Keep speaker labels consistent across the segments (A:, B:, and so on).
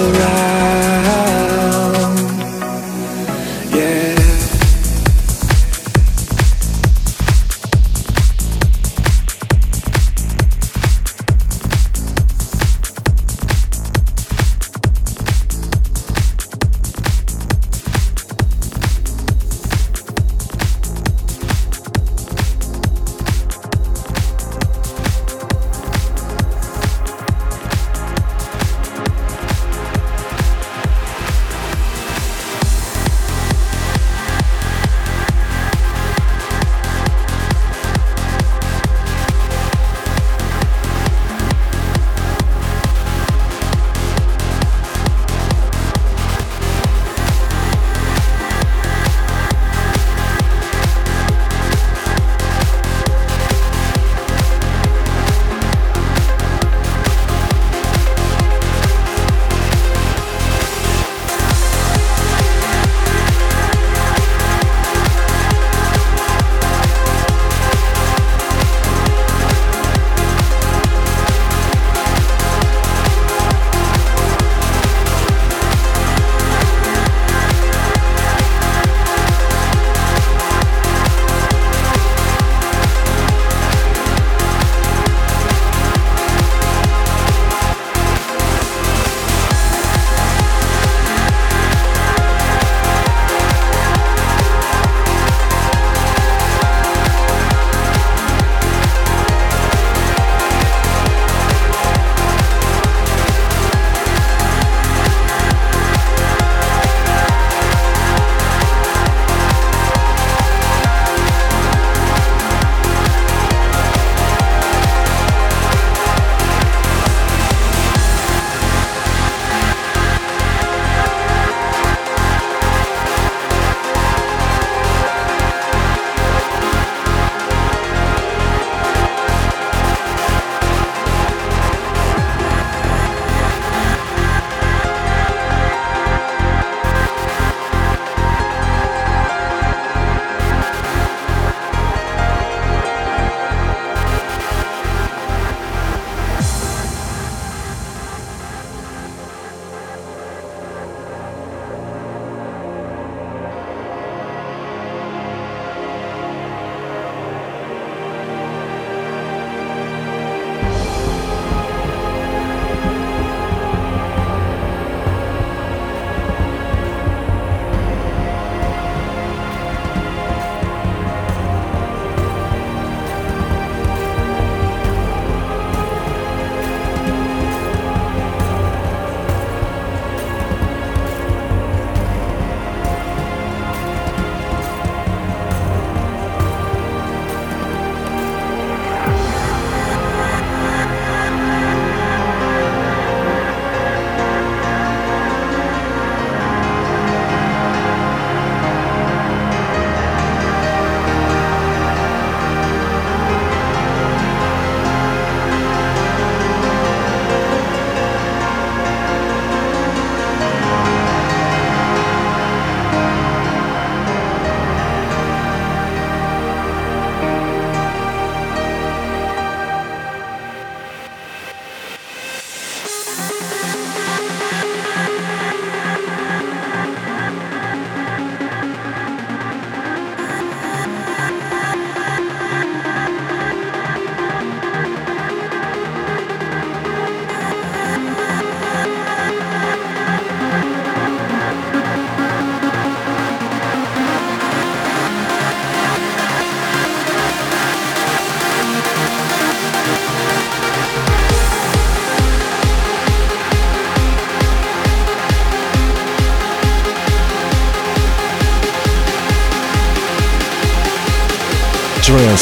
A: Right.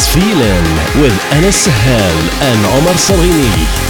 A: Feeling with Anas Sahel and Omar Salghini.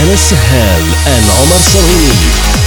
B: With Anas Sahel and Omar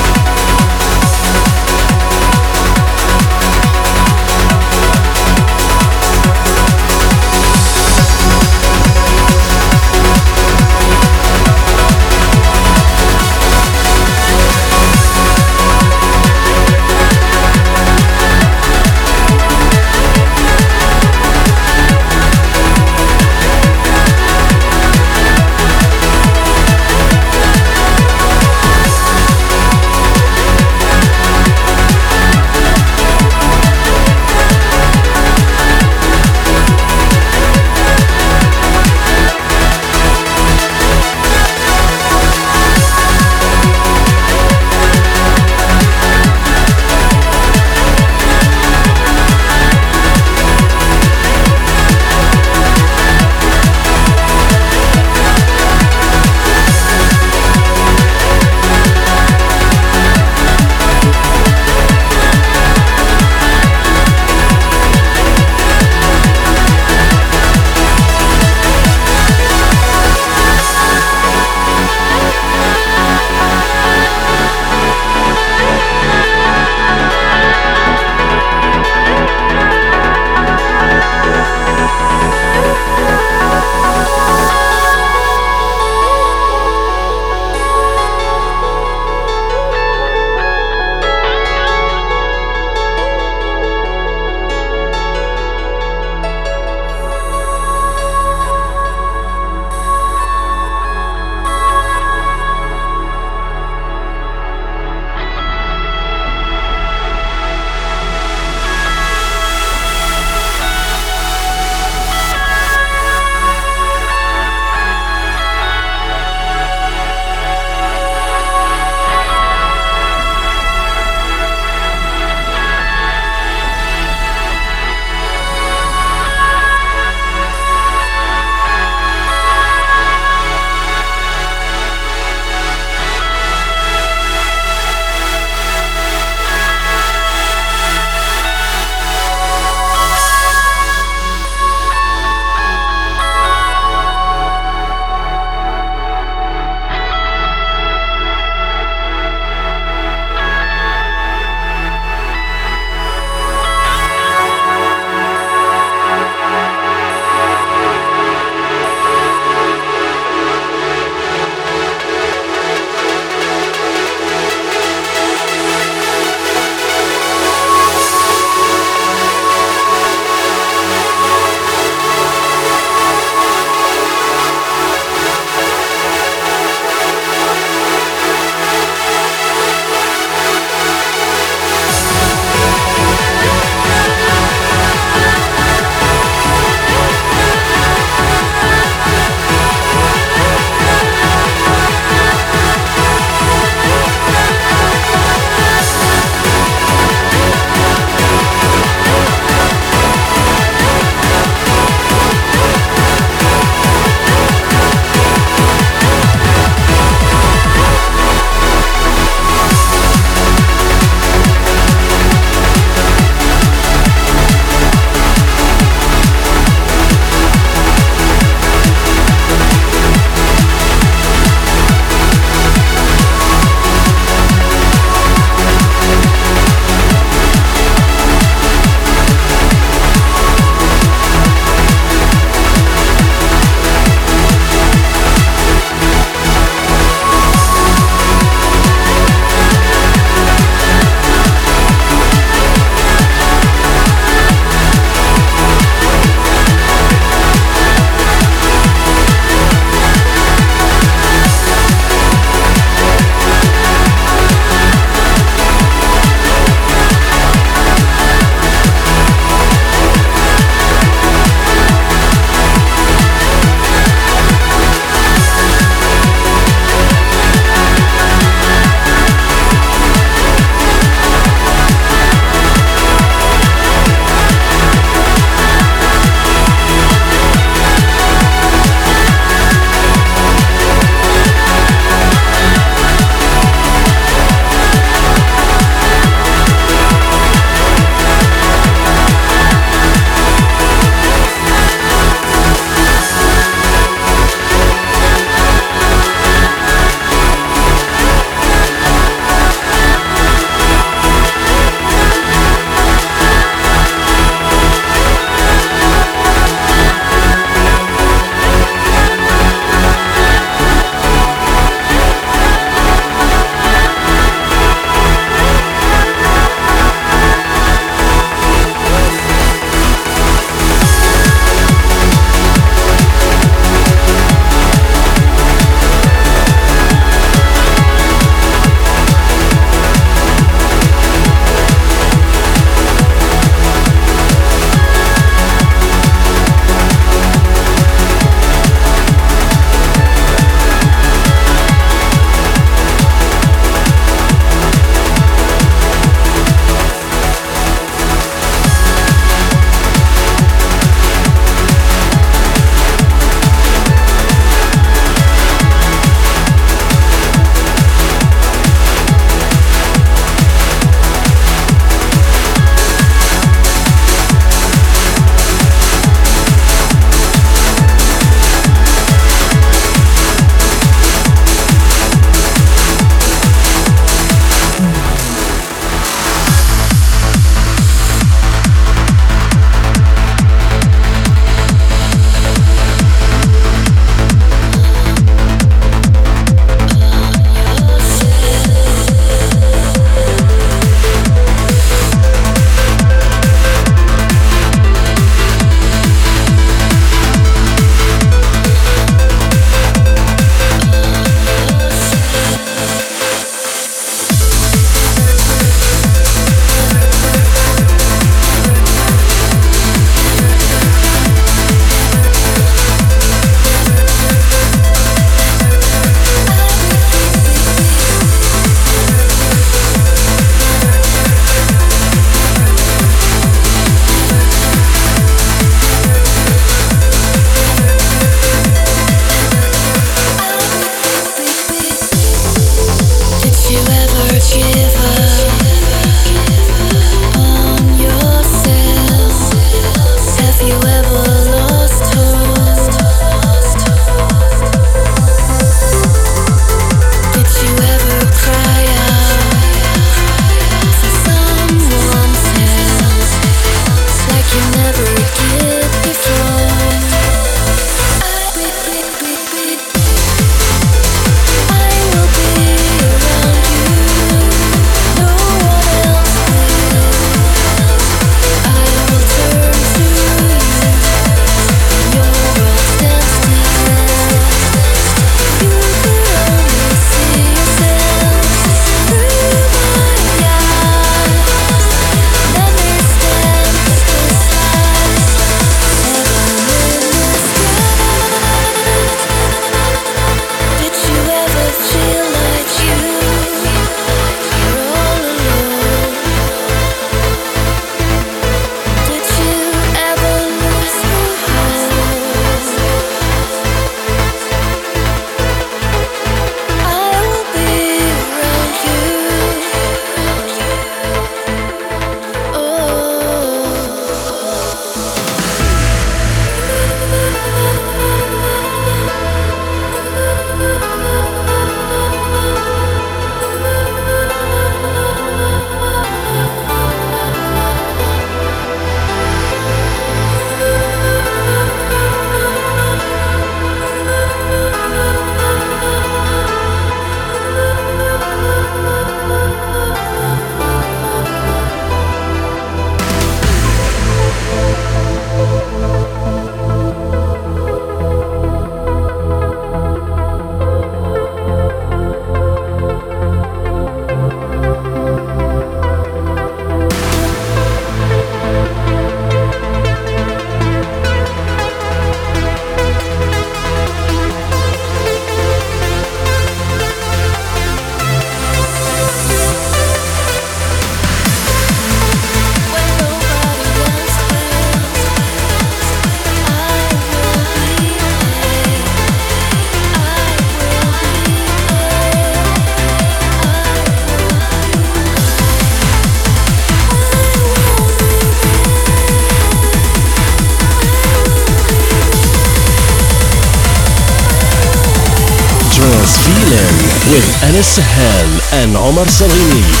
B: Salini. Morning with